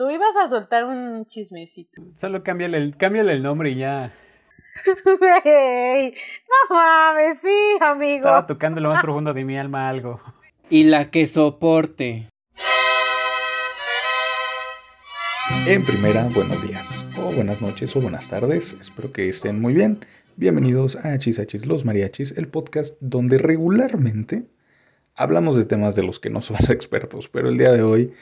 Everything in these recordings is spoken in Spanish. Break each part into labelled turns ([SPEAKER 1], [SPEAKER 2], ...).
[SPEAKER 1] Tú ibas a soltar un chismecito.
[SPEAKER 2] Solo cámbiale el, cámbiale el nombre y ya.
[SPEAKER 1] Güey, no mames, sí, amigo.
[SPEAKER 2] Estaba tocando lo más profundo de mi alma algo.
[SPEAKER 3] Y la que soporte.
[SPEAKER 4] En primera, buenos días, o buenas noches, o buenas tardes. Espero que estén muy bien. Bienvenidos a Hachis los Mariachis, el podcast donde regularmente hablamos de temas de los que no somos expertos, pero el día de hoy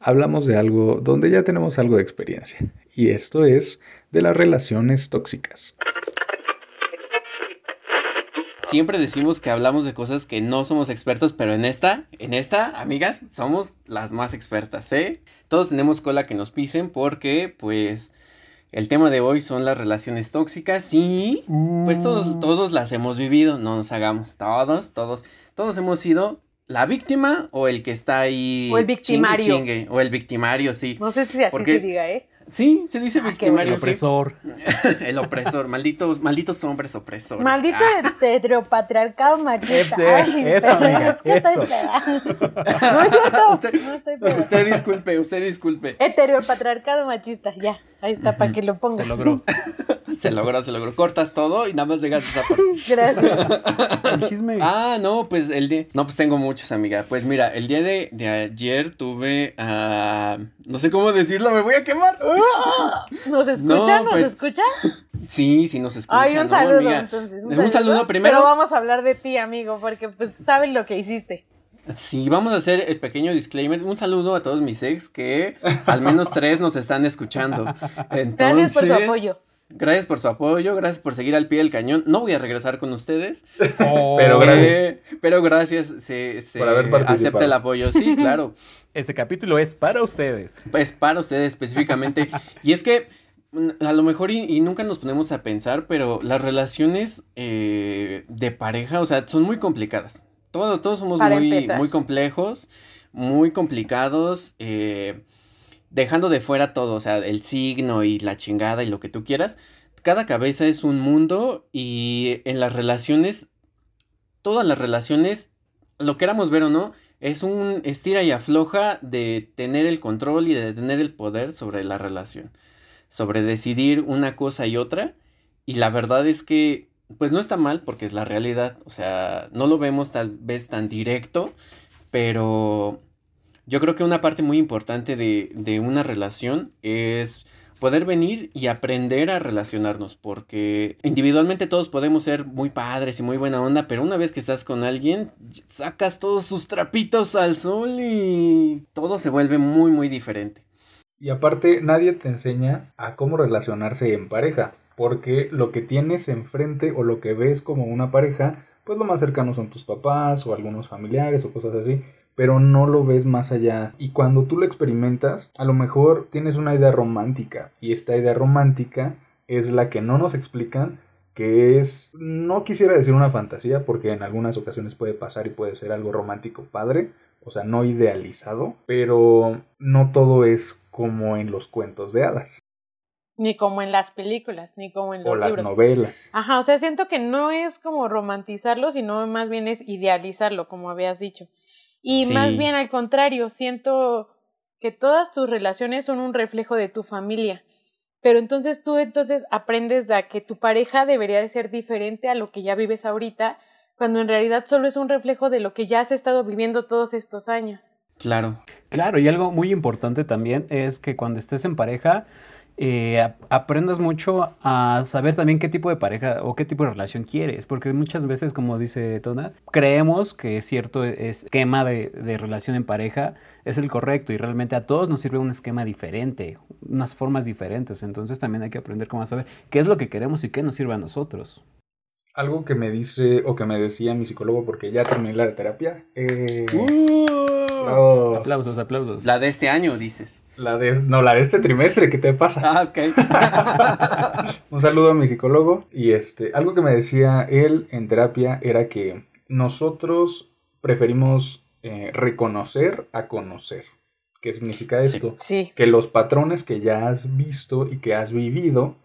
[SPEAKER 4] hablamos de algo donde ya tenemos algo de experiencia, y esto es de las relaciones tóxicas.
[SPEAKER 3] Siempre decimos que hablamos de cosas que no somos expertos, pero en esta, en esta, amigas, somos las más expertas, ¿eh? Todos tenemos cola que nos pisen porque, pues, el tema de hoy son las relaciones tóxicas y, pues, todos, uh. todos las hemos vivido, no nos hagamos, todos, todos, todos hemos sido la víctima o el que está ahí.
[SPEAKER 1] O el victimario.
[SPEAKER 3] o el victimario, sí.
[SPEAKER 1] No sé si así se diga, ¿eh?
[SPEAKER 3] Sí, se dice ah, victimario.
[SPEAKER 2] El opresor.
[SPEAKER 3] el opresor, malditos, malditos hombres opresores.
[SPEAKER 1] Maldito ah. heteropatriarcado machista.
[SPEAKER 2] eso, amiga,
[SPEAKER 1] es que
[SPEAKER 2] eso.
[SPEAKER 1] no es cierto.
[SPEAKER 3] Usted,
[SPEAKER 1] no estoy
[SPEAKER 3] usted disculpe, usted disculpe.
[SPEAKER 1] Heteropatriarcado machista, ya. Ahí está, para que lo pongas.
[SPEAKER 2] Se logró.
[SPEAKER 3] se logró, se logró. Cortas todo y nada más dejas esa
[SPEAKER 1] parte. Gracias.
[SPEAKER 2] El chisme.
[SPEAKER 3] Ah, no, pues el día. No, pues tengo muchos, amiga. Pues mira, el día de, de ayer tuve a. no sé cómo decirlo, me voy a quemar.
[SPEAKER 1] ¿Nos escucha? ¿Nos
[SPEAKER 3] pues,
[SPEAKER 1] escucha?
[SPEAKER 3] Sí, sí nos escucha.
[SPEAKER 1] Ay, un saludo, entonces.
[SPEAKER 3] Un, saludo, primero.
[SPEAKER 1] Pero vamos a hablar de ti, amigo, porque pues saben lo que hiciste.
[SPEAKER 3] Sí, vamos a hacer el pequeño disclaimer. Un saludo a todos mis ex que al menos tres nos están escuchando.
[SPEAKER 1] gracias por su apoyo.
[SPEAKER 3] Gracias por su apoyo, gracias por seguir al pie del cañón. No voy a regresar con ustedes.
[SPEAKER 4] Oh. pero, gracias.
[SPEAKER 3] pero gracias, se, se acepta el apoyo. Sí, claro.
[SPEAKER 2] Este capítulo es para ustedes.
[SPEAKER 3] Es para ustedes específicamente. y es que a lo mejor y, nunca nos ponemos a pensar, pero las relaciones eh, de pareja, o sea, son muy complicadas. Todos, todos somos muy, muy complejos, muy complicados. Eh, dejando de fuera todo, o sea, el signo y la chingada y lo que tú quieras, cada cabeza es un mundo y en las relaciones, todas las relaciones, lo queramos ver o no, es un estira y afloja de tener el control y de tener el poder sobre la relación, sobre decidir una cosa y otra. Y la verdad es que, pues no está mal porque es la realidad, o sea, no lo vemos tal vez tan directo, pero yo creo que una parte muy importante de, una relación es poder venir y aprender a relacionarnos, porque individualmente todos podemos ser muy padres y muy buena onda, pero una vez que estás con alguien, sacas todos tus trapitos al sol y todo se vuelve muy, muy diferente.
[SPEAKER 4] Y aparte, nadie te enseña a cómo relacionarse en pareja, porque lo que tienes enfrente o lo que ves como una pareja, pues lo más cercano son tus papás o algunos familiares o cosas así pero no lo ves más allá. Y cuando tú lo experimentas, a lo mejor tienes una idea romántica y esta idea romántica es la que no nos explican, que es, no quisiera decir una fantasía, porque en algunas ocasiones puede pasar y puede ser algo romántico padre, o sea, no idealizado, pero no todo es como en los cuentos de hadas.
[SPEAKER 1] Ni como en las películas, ni como en los
[SPEAKER 4] o las novelas.
[SPEAKER 1] Ajá, o sea, siento que no es como romantizarlo, sino más bien es idealizarlo, como habías dicho. Y más bien al contrario, siento que todas tus relaciones son un reflejo de tu familia. Pero entonces tú entonces aprendes de que tu pareja debería de ser diferente a lo que ya vives ahorita, cuando en realidad solo es un reflejo de lo que ya has estado viviendo todos estos años.
[SPEAKER 3] Claro.
[SPEAKER 2] Claro, y algo muy importante también es que cuando estés en pareja, eh, aprendas mucho a saber también qué tipo de pareja o qué tipo de relación quieres, porque muchas veces, como dice Tona, creemos que cierto esquema de, de, relación en pareja es el correcto y realmente a todos nos sirve un esquema diferente, unas formas diferentes, entonces también hay que aprender cómo saber qué es lo que queremos y qué nos sirve a nosotros.
[SPEAKER 4] Algo que me dice o que me decía mi psicólogo porque ya terminé la terapia. Eh... ¡Uh!
[SPEAKER 2] Aplausos, aplausos.
[SPEAKER 3] La de este año, dices.
[SPEAKER 4] La de, no, la de este trimestre, ¿qué te pasa?
[SPEAKER 3] Ah, ok.
[SPEAKER 4] Un saludo a mi psicólogo. Y este, algo que me decía él en terapia era que nosotros preferimos eh, reconocer a conocer. ¿Qué significa esto?
[SPEAKER 1] sí.
[SPEAKER 4] Que los patrones que ya has visto y que has vivido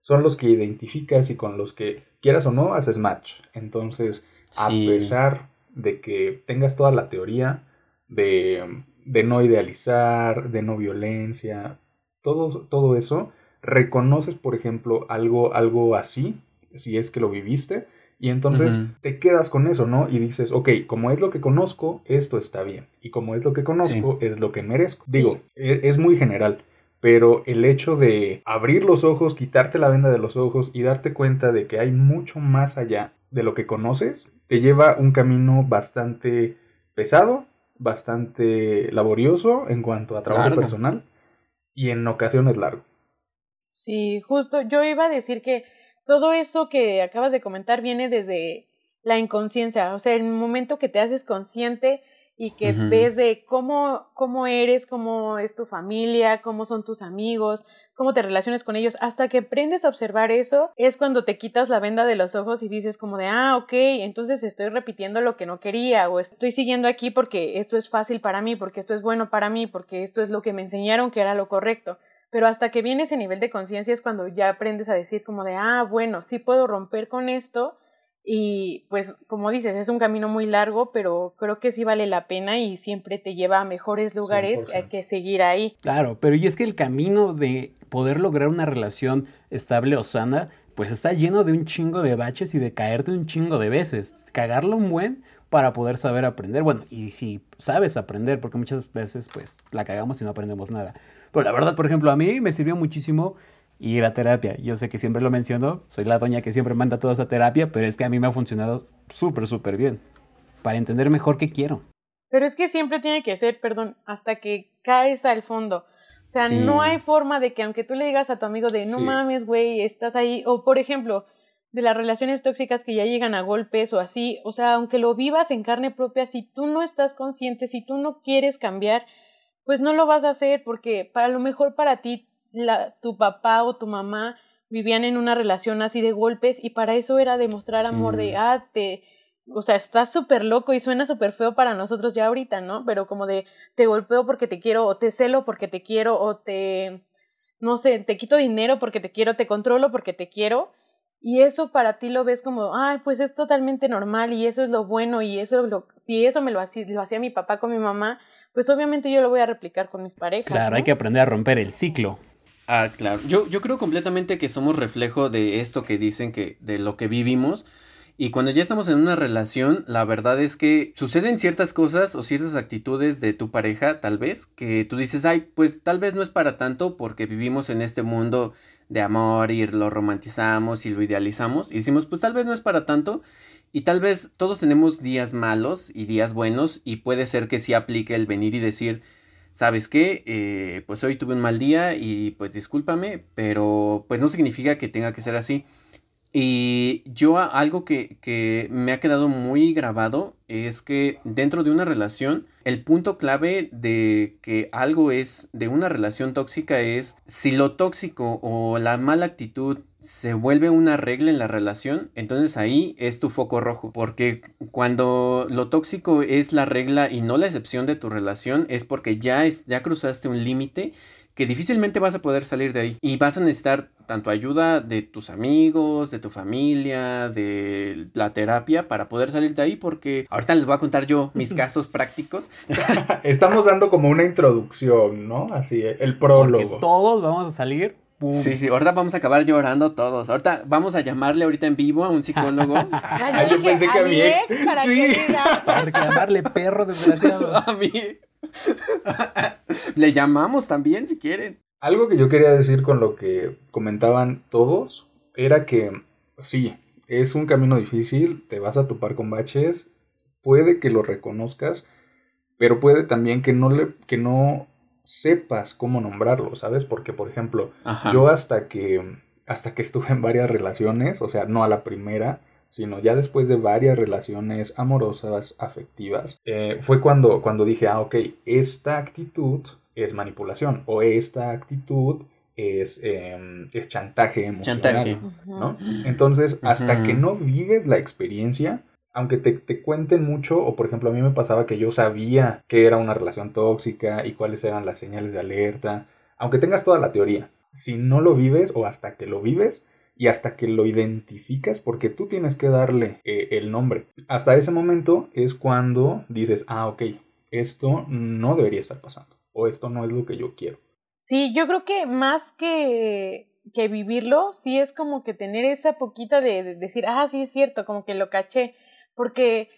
[SPEAKER 4] son los que identificas y con los que quieras o no haces match. Entonces, a pesar de que tengas toda la teoría de, de no idealizar, de no violencia, todo, todo eso, reconoces, por ejemplo, algo, algo así, si es que lo viviste, y entonces te quedas con eso, ¿no? Y dices, ok, como es lo que conozco, esto está bien. Y como es lo que conozco, es lo que merezco. Digo, es, es, muy general. Pero el hecho de abrir los ojos, quitarte la venda de los ojos y darte cuenta de que hay mucho más allá de lo que conoces, te lleva un camino bastante pesado, bastante laborioso en cuanto a trabajo personal y en ocasiones largo.
[SPEAKER 1] Sí, justo yo iba a decir que todo eso que acabas de comentar viene desde la inconsciencia, o sea, el momento que te haces consciente y que ves de cómo, cómo eres, cómo es tu familia, cómo son tus amigos, cómo te relacionas con ellos, hasta que aprendes a observar eso, es cuando te quitas la venda de los ojos y dices como de, ah, ok, entonces estoy repitiendo lo que no quería o estoy siguiendo aquí porque esto es fácil para mí, porque esto es bueno para mí, porque esto es lo que me enseñaron que era lo correcto. Pero hasta que viene ese nivel de conciencia es cuando ya aprendes a decir como de, ah, bueno, sí puedo romper con esto y pues como dices, es un camino muy largo, pero creo que sí vale la pena y siempre te lleva a mejores lugares hay que seguir ahí.
[SPEAKER 2] Claro, pero y es que el camino de poder lograr una relación estable o sana, pues está lleno de un chingo de baches y de caerte un chingo de veces. Cagarlo un buen para poder saber aprender. Bueno, y si sabes aprender, porque muchas veces pues la cagamos y no aprendemos nada. Pero la verdad, por ejemplo, a mí me sirvió muchísimo ir a terapia. Yo sé que siempre lo menciono, soy la doña que siempre manda a todos a terapia, pero es que a mí me ha funcionado súper, súper bien, para entender mejor qué quiero.
[SPEAKER 1] Pero es que siempre tiene que ser, perdón, hasta que caes al fondo. O sea, no hay forma de que aunque tú le digas a tu amigo de no mames, güey, estás ahí, o por ejemplo, de las relaciones tóxicas que ya llegan a golpes o así, o sea, aunque lo vivas en carne propia, si tú no estás consciente, si tú no quieres cambiar, pues no lo vas a hacer porque para lo mejor para ti la, tu papá o tu mamá vivían en una relación así de golpes y para eso era demostrar amor de, ah, te, o sea, estás súper loco y suena súper feo para nosotros ya ahorita, ¿no? Pero como de, te golpeo porque te quiero, o te celo porque te quiero, o te, no sé, te quito dinero porque te quiero, te controlo porque te quiero. Y eso para ti lo ves como, ay, pues es totalmente normal y eso es lo bueno y eso lo, si eso me lo hacía, lo hacía mi papá con mi mamá, pues obviamente yo lo voy a replicar con mis parejas.
[SPEAKER 2] Claro, hay que aprender a romper el ciclo.
[SPEAKER 3] Ah, claro. Yo, yo creo completamente que somos reflejo de esto que dicen que de lo que vivimos. Y cuando ya estamos en una relación, la verdad es que suceden ciertas cosas o ciertas actitudes de tu pareja, tal vez, que tú dices, ay, pues tal vez no es para tanto porque vivimos en este mundo de amor y lo romantizamos y lo idealizamos. Y decimos, pues tal vez no es para tanto. Y tal vez todos tenemos días malos y días buenos y puede ser que sí aplique el venir y decir, ¿sabes qué? Eh, pues hoy tuve un mal día y pues discúlpame, pero pues no significa que tenga que ser así. Y yo algo que, que, me ha quedado muy grabado es que dentro de una relación, el punto clave de que algo es de una relación tóxica es si lo tóxico o la mala actitud se vuelve una regla en la relación, entonces ahí es tu foco rojo, porque cuando lo tóxico es la regla y no la excepción de tu relación, es porque ya, es, ya cruzaste un límite que difícilmente vas a poder salir de ahí y vas a necesitar tanto ayuda de tus amigos, de tu familia, de la terapia para poder salir de ahí porque ahorita les voy a contar yo mis casos prácticos.
[SPEAKER 4] Estamos dando como una introducción, ¿no? Así, el prólogo.
[SPEAKER 2] todos vamos a salir
[SPEAKER 3] Sí, sí, ahorita vamos a acabar llorando todos. Ahorita vamos a llamarle ahorita en vivo a un psicólogo.
[SPEAKER 4] Ay, yo, pensé que a, mi ex. sí.
[SPEAKER 2] Para llamarle perro desgraciado.
[SPEAKER 3] A mí. Le llamamos también si quieren.
[SPEAKER 4] Algo que yo quería decir con lo que comentaban todos era que sí, es un camino difícil, te vas a topar con baches, puede que lo reconozcas, pero puede también que no le que no sepas cómo nombrarlo, ¿sabes? Porque, por ejemplo, yo hasta que, hasta que estuve en varias relaciones, o sea, no a la primera, sino ya después de varias relaciones amorosas, afectivas, eh, fue cuando, cuando dije, ah, ok, esta actitud es manipulación o esta actitud es, em, es chantaje emocional, ¿no? Entonces, hasta que no vives la experiencia, aunque te, cuenten mucho, o por ejemplo a mí me pasaba que yo sabía que era una relación tóxica y cuáles eran las señales de alerta, aunque tengas toda la teoría, si no lo vives o hasta que lo vives y hasta que lo identificas, porque tú tienes que darle eh, el nombre, hasta ese momento es cuando dices, ah, ok, esto no debería estar pasando o esto no es lo que yo quiero.
[SPEAKER 1] Sí, yo creo que más que, que vivirlo, sí es como que tener esa poquita de, de decir, ah, sí es cierto, como que lo caché, porque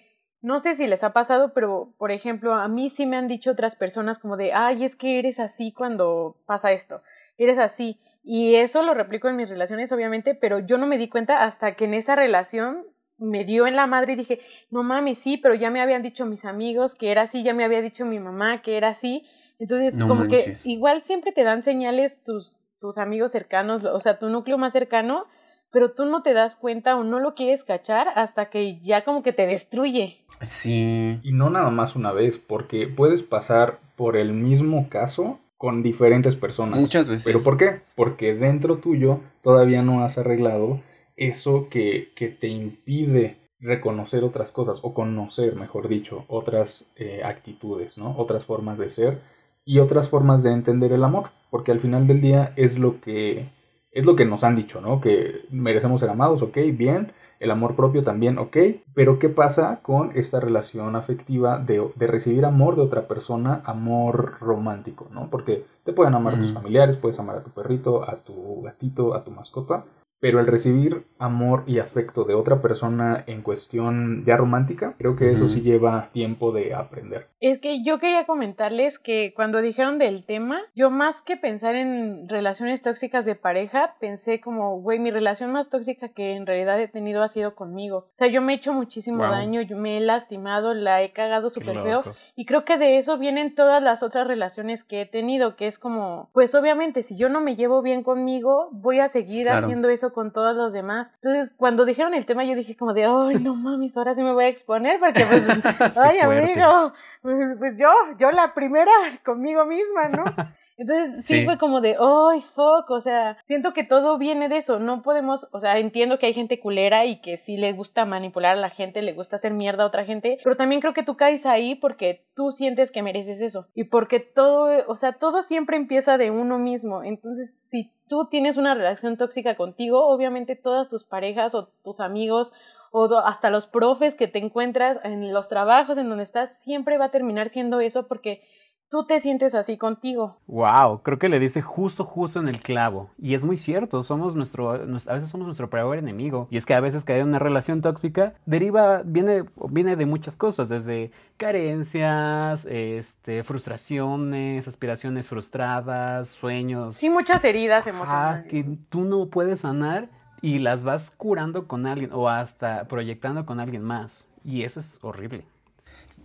[SPEAKER 1] no sé si les ha pasado, pero por ejemplo, a mí sí me han dicho otras personas como de, ay, es que eres así cuando pasa esto, eres así. Y eso lo replico en mis relaciones, obviamente, pero yo no me di cuenta hasta que en esa relación me dio en la madre y dije, no mames, sí, pero ya me habían dicho mis amigos que era así, ya me había dicho mi mamá que era así. Entonces, como que igual siempre te dan señales tus, tus amigos cercanos, o sea, tu núcleo más cercano, pero tú no te das cuenta o no lo quieres cachar hasta que ya como que te destruye.
[SPEAKER 3] Sí.
[SPEAKER 4] Y no nada más una vez, porque puedes pasar por el mismo caso con diferentes personas.
[SPEAKER 3] Muchas veces.
[SPEAKER 4] ¿Pero por qué? Porque dentro tuyo todavía no has arreglado eso que, que te impide reconocer otras cosas o conocer, mejor dicho, otras eh, actitudes, ¿no? Otras formas de ser y otras formas de entender el amor, porque al final del día es lo que es lo que nos han dicho, ¿no? Que merecemos ser amados, ok, bien, el amor propio también, ok, pero ¿qué pasa con esta relación afectiva de, de recibir amor de otra persona, amor romántico, ¿no? Porque te pueden amar tus familiares, puedes amar a tu perrito, a tu gatito, a tu mascota, pero el recibir amor y afecto de otra persona en cuestión ya romántica, creo que eso sí lleva tiempo de aprender.
[SPEAKER 1] Es que yo quería comentarles que cuando dijeron del tema, yo más que pensar en relaciones tóxicas de pareja, pensé como, güey, mi relación más tóxica que en realidad he tenido ha sido conmigo. O sea, yo me he hecho muchísimo daño, yo me he lastimado, la he cagado súper feo. Y creo que de eso vienen todas las otras relaciones que he tenido, que es como, pues obviamente, si yo no me llevo bien conmigo, voy a seguir haciendo eso con todos los demás. Entonces, cuando dijeron el tema, yo dije como de, ay, no mames, ahora sí me voy a exponer porque pues, ay, amigo, pues, pues, yo, yo la primera conmigo misma, ¿no? Entonces sí, fue como de, ay, fuck, o sea, siento que todo viene de eso, no podemos, o sea, entiendo que hay gente culera y que sí le gusta manipular a la gente, le gusta hacer mierda a otra gente, pero también creo que tú caes ahí porque tú sientes que mereces eso y porque todo, o sea, todo siempre empieza de uno mismo, entonces si tú tienes una relación tóxica contigo, obviamente todas tus parejas o tus amigos o hasta los profes que te encuentras en los trabajos en donde estás, siempre va a terminar siendo eso porque tú te sientes así contigo.
[SPEAKER 2] Wow, creo que le dice justo, justo en el clavo. Y es muy cierto, somos nuestro, a veces somos nuestro peor enemigo. Y es que a veces caer en una relación tóxica deriva, viene, viene de muchas cosas, desde carencias, este, frustraciones, aspiraciones frustradas, sueños.
[SPEAKER 1] Sí, muchas heridas emocionales.
[SPEAKER 2] que tú no puedes sanar y las vas curando con alguien o hasta proyectando con alguien más. Y eso es horrible.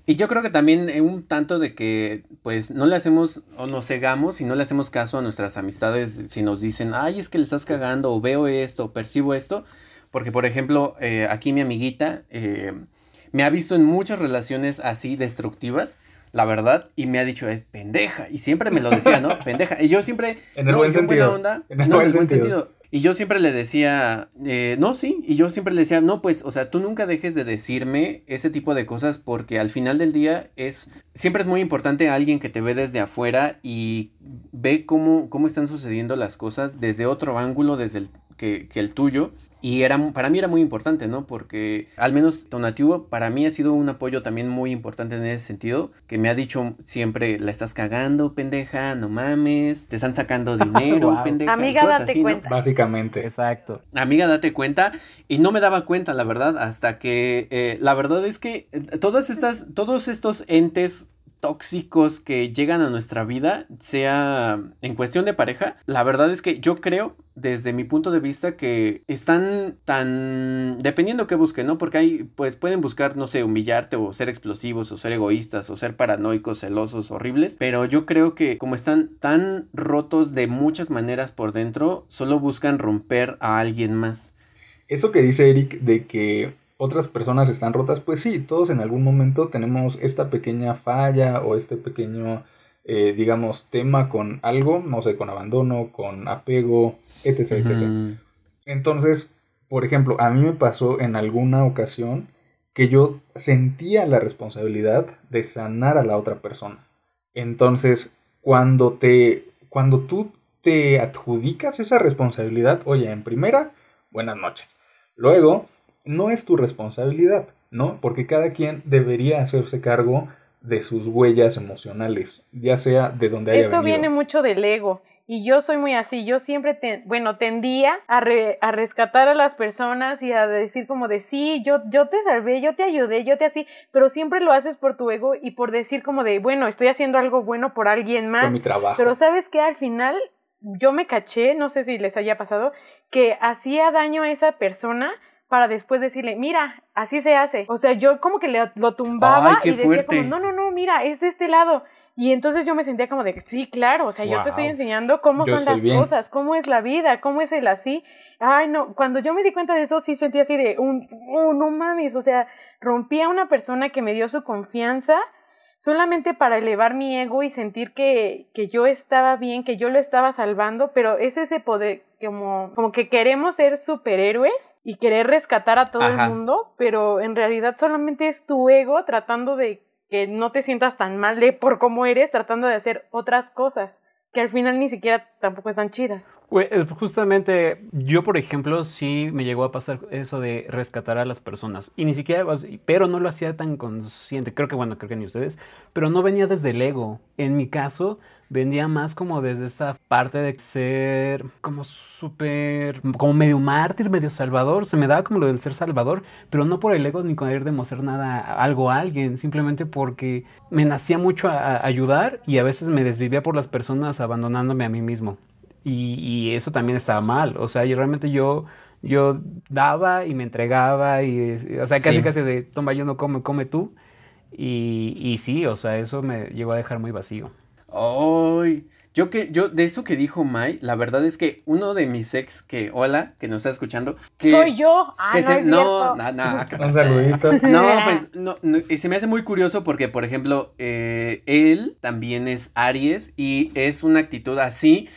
[SPEAKER 3] Y yo creo que también un tanto de que pues no le hacemos o nos cegamos y no le hacemos caso a nuestras amistades si nos dicen, ay, es que le estás cagando o veo esto o percibo esto. Porque por ejemplo, eh, aquí mi amiguita eh, me ha visto en muchas relaciones así destructivas, la verdad, y me ha dicho, es pendeja. Y siempre me lo decía, ¿no? pendeja. Y yo siempre...
[SPEAKER 4] En el buen sentido. en el buen sentido.
[SPEAKER 3] Y yo siempre le decía, eh, no, sí, y yo siempre le decía, no, pues, o sea, tú nunca dejes de decirme ese tipo de cosas porque al final del día es, siempre es muy importante alguien que te ve desde afuera y ve cómo, cómo están sucediendo las cosas desde otro ángulo, desde el que el tuyo. Y era, para mí era muy importante, ¿no? Porque al menos Tonatiuh para mí ha sido un apoyo también muy importante en ese sentido, que me ha dicho siempre, la estás cagando, pendeja, no mames, te están sacando dinero, pendeja.
[SPEAKER 1] Amiga, date cuenta.
[SPEAKER 4] Básicamente.
[SPEAKER 2] Exacto.
[SPEAKER 3] Amiga, date cuenta. Y no me daba cuenta, la verdad, hasta que eh, la verdad es que eh, todas estas, todos estos entes tóxicos que llegan a nuestra vida, sea en cuestión de pareja, la verdad es que yo creo desde mi punto de vista que están tan dependiendo que busquen, ¿no? Porque hay pues pueden buscar, no sé, humillarte o ser explosivos o ser egoístas o ser paranoicos, celosos, horribles, pero yo creo que como están tan rotos de muchas maneras por dentro, solo buscan romper a alguien más.
[SPEAKER 4] Eso que dice Eric de que otras personas están rotas, pues sí, todos en algún momento tenemos esta pequeña falla o este pequeño, eh, digamos, tema con algo, no sé, con abandono, con apego, etc, etc. Entonces, por ejemplo, a mí me pasó en alguna ocasión que yo sentía la responsabilidad de sanar a la otra persona. Entonces, cuando te, cuando tú te adjudicas esa responsabilidad, oye, en primera, buenas noches. Luego, no es tu responsabilidad, ¿no? Porque cada quien debería hacerse cargo de sus huellas emocionales, ya sea de donde haya
[SPEAKER 1] Eso viene mucho del ego. Y yo soy muy así, yo siempre, te, bueno, tendía a, a, rescatar a las personas y a decir como de, sí, yo, yo te salvé, yo te ayudé, yo te así, pero siempre lo haces por tu ego y por decir como de, bueno, estoy haciendo algo bueno por alguien más.
[SPEAKER 4] mi trabajo.
[SPEAKER 1] Pero sabes que al final yo me caché, no sé si les haya pasado, que hacía daño a esa persona para después decirle, mira, así se hace. O sea, yo como que le, lo tumbaba y decía como, no, no, no, mira, es de este lado. Y entonces yo me sentía como de, sí, claro, o sea, yo te estoy enseñando cómo son las cosas, cómo es la vida, cómo es el así. Ay, no, cuando yo me di cuenta de eso, sí sentí así de, un, oh, no mames, o sea, rompí a una persona que me dio su confianza solamente para elevar mi ego y sentir que, que yo estaba bien, que yo lo estaba salvando, pero es ese poder, como, como que queremos ser superhéroes y querer rescatar a todo el mundo, pero en realidad solamente es tu ego tratando de que no te sientas tan mal de por cómo eres tratando de hacer otras cosas que al final ni siquiera tampoco están chidas.
[SPEAKER 2] Eh, justamente yo, por ejemplo, sí me llegó a pasar eso de rescatar a las personas. Y ni siquiera, pero no lo hacía tan consciente. Creo que, bueno, creo que ni ustedes. Pero no venía desde el ego. En mi caso, venía más como desde esa parte de ser como súper, como medio mártir, medio salvador. Se me daba como lo del ser salvador, pero no por el ego ni con querer demostrar nada, algo a alguien. Simplemente porque me nacía mucho a ayudar y a veces me desvivía por las personas abandonándome a mí mismo. Y, eso también estaba mal. O sea, y realmente yo, yo daba y me entregaba y, o sea, casi casi de, toma, yo no como, come tú. Y, y sí, o sea, eso me llegó a dejar muy vacío.
[SPEAKER 3] Ay, yo que, yo, de eso que dijo Mai, la verdad es que uno de mis ex que, hola, que nos está escuchando. Que,
[SPEAKER 1] Soy yo. Ah,
[SPEAKER 3] no, no, no,
[SPEAKER 4] Un saludito.
[SPEAKER 3] No, pues, no, se me hace muy curioso porque, por ejemplo, eh, él también es Aries y es una actitud así.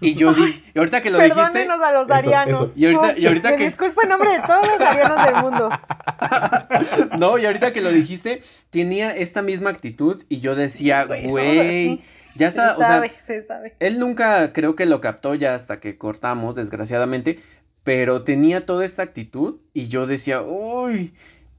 [SPEAKER 3] Y yo di, y ahorita que lo dijiste.
[SPEAKER 1] a los arianos.
[SPEAKER 3] Y ahorita, y ahorita que.
[SPEAKER 1] Disculpa en nombre de todos los arianos del mundo.
[SPEAKER 3] no, y ahorita que lo dijiste, tenía esta misma actitud y yo decía, güey. Ya está,
[SPEAKER 1] se sabe, se sabe.
[SPEAKER 3] Él nunca creo que lo captó ya hasta que cortamos, desgraciadamente, pero tenía toda esta actitud y yo decía, uy,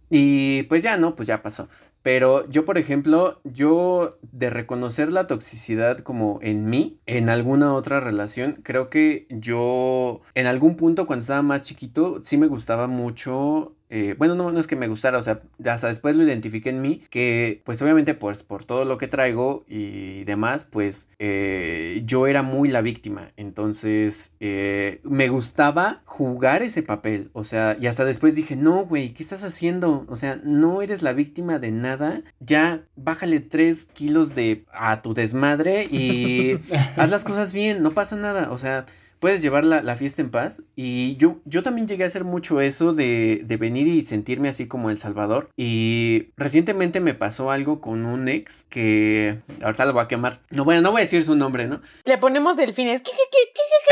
[SPEAKER 3] y pues ya no, pues ya pasó. Pero yo, por ejemplo, yo de reconocer la toxicidad como en mí, en alguna otra relación, creo que yo en algún punto cuando estaba más chiquito, sí me gustaba mucho eh, bueno, no, no es que me gustara, o sea, hasta después lo identifiqué en mí, que pues obviamente pues por todo lo que traigo y demás, pues eh, yo era muy la víctima, entonces eh, me gustaba jugar ese papel, o sea, y hasta después dije, no, güey, ¿qué estás haciendo? O sea, no eres la víctima de nada, ya bájale tres kilos de a tu desmadre y haz las cosas bien, no pasa nada, o sea puedes llevar la, fiesta en paz. Y yo, yo también llegué a hacer mucho eso de, de, venir y sentirme así como El Salvador. Y recientemente me pasó algo con un ex que ahorita lo voy a quemar. No, bueno, no voy a decir su nombre, ¿no?
[SPEAKER 1] Le ponemos delfines.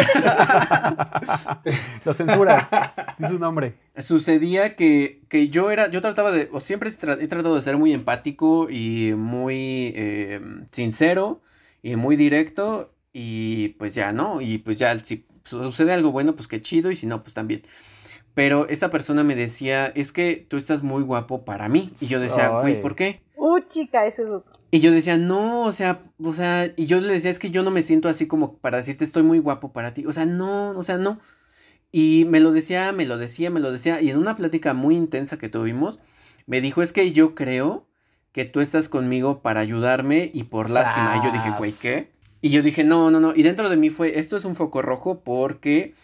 [SPEAKER 2] lo censura. Es su nombre.
[SPEAKER 3] Sucedía que, que, yo era, yo trataba de, o siempre he tratado de ser muy empático y muy eh, sincero y muy directo y pues ya, ¿no? Y pues ya, si sucede algo bueno, pues qué chido, y si no, pues también. Pero esa persona me decía, es que tú estás muy guapo para mí. Y yo decía, güey, ¿por qué?
[SPEAKER 1] Uh, chica, ese es otro.
[SPEAKER 3] Y yo decía, no, o sea, o sea, y yo le decía, es que yo no me siento así como para decirte estoy muy guapo para ti. O sea, no, o sea, no. Y me lo decía, me lo decía, me lo decía. Y en una plática muy intensa que tuvimos, me dijo, es que yo creo que tú estás conmigo para ayudarme y por lástima. Y yo dije, güey, ¿qué? Y yo dije, no, no, no. Y dentro de mí fue, esto es un foco rojo porque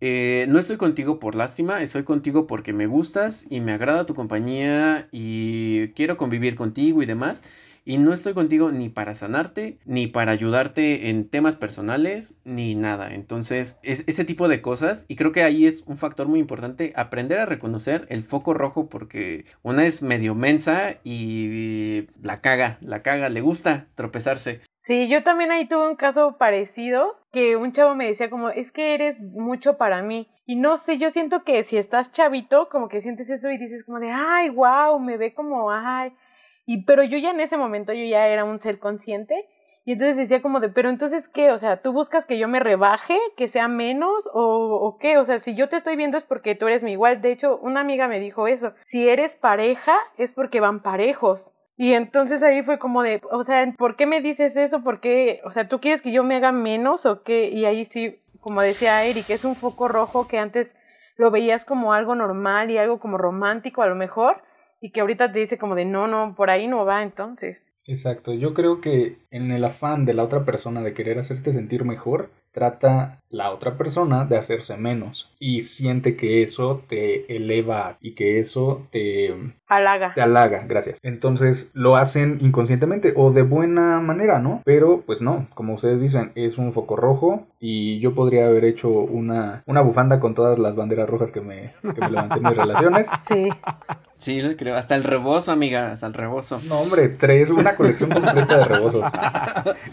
[SPEAKER 3] eh, no estoy contigo por lástima, estoy contigo porque me gustas y me agrada tu compañía y quiero convivir contigo y demás. Y no estoy contigo ni para sanarte, ni para ayudarte en temas personales, ni nada. Entonces, es ese tipo de cosas. Y creo que ahí es un factor muy importante aprender a reconocer el foco rojo porque una es medio mensa y la caga, la caga, le gusta tropezarse.
[SPEAKER 1] Sí, yo también ahí tuve un caso parecido que un chavo me decía como, es que eres mucho para mí. Y no sé, yo siento que si estás chavito, como que sientes eso y dices como de, ay, wow, me ve como, ay, y pero yo ya en ese momento yo ya era un ser consciente y entonces decía como de, pero entonces qué, o sea, tú buscas que yo me rebaje, que sea menos o, o qué, o sea, si yo te estoy viendo es porque tú eres mi igual. De hecho, una amiga me dijo eso, si eres pareja es porque van parejos. Y entonces ahí fue como de, o sea, ¿por qué me dices eso? ¿Por qué? O sea, ¿tú quieres que yo me haga menos o qué? Y ahí sí, como decía Eric, es un foco rojo que antes lo veías como algo normal y algo como romántico a lo mejor, y que ahorita te dice como de, no, no, por ahí no va entonces.
[SPEAKER 4] Exacto, yo creo que en el afán de la otra persona de querer hacerte sentir mejor, trata la otra persona de hacerse menos y siente que eso te eleva y que eso te
[SPEAKER 1] halaga.
[SPEAKER 4] Te halaga, gracias. Entonces lo hacen inconscientemente o de buena manera, ¿no? Pero pues no, como ustedes dicen, es un foco rojo y yo podría haber hecho una, una bufanda con todas las banderas rojas que me, que me levanté en mis relaciones.
[SPEAKER 1] Sí.
[SPEAKER 3] Sí, creo. Hasta el rebozo, amiga. Hasta el rebozo.
[SPEAKER 4] No, hombre, tres. Una colección completa de rebozos.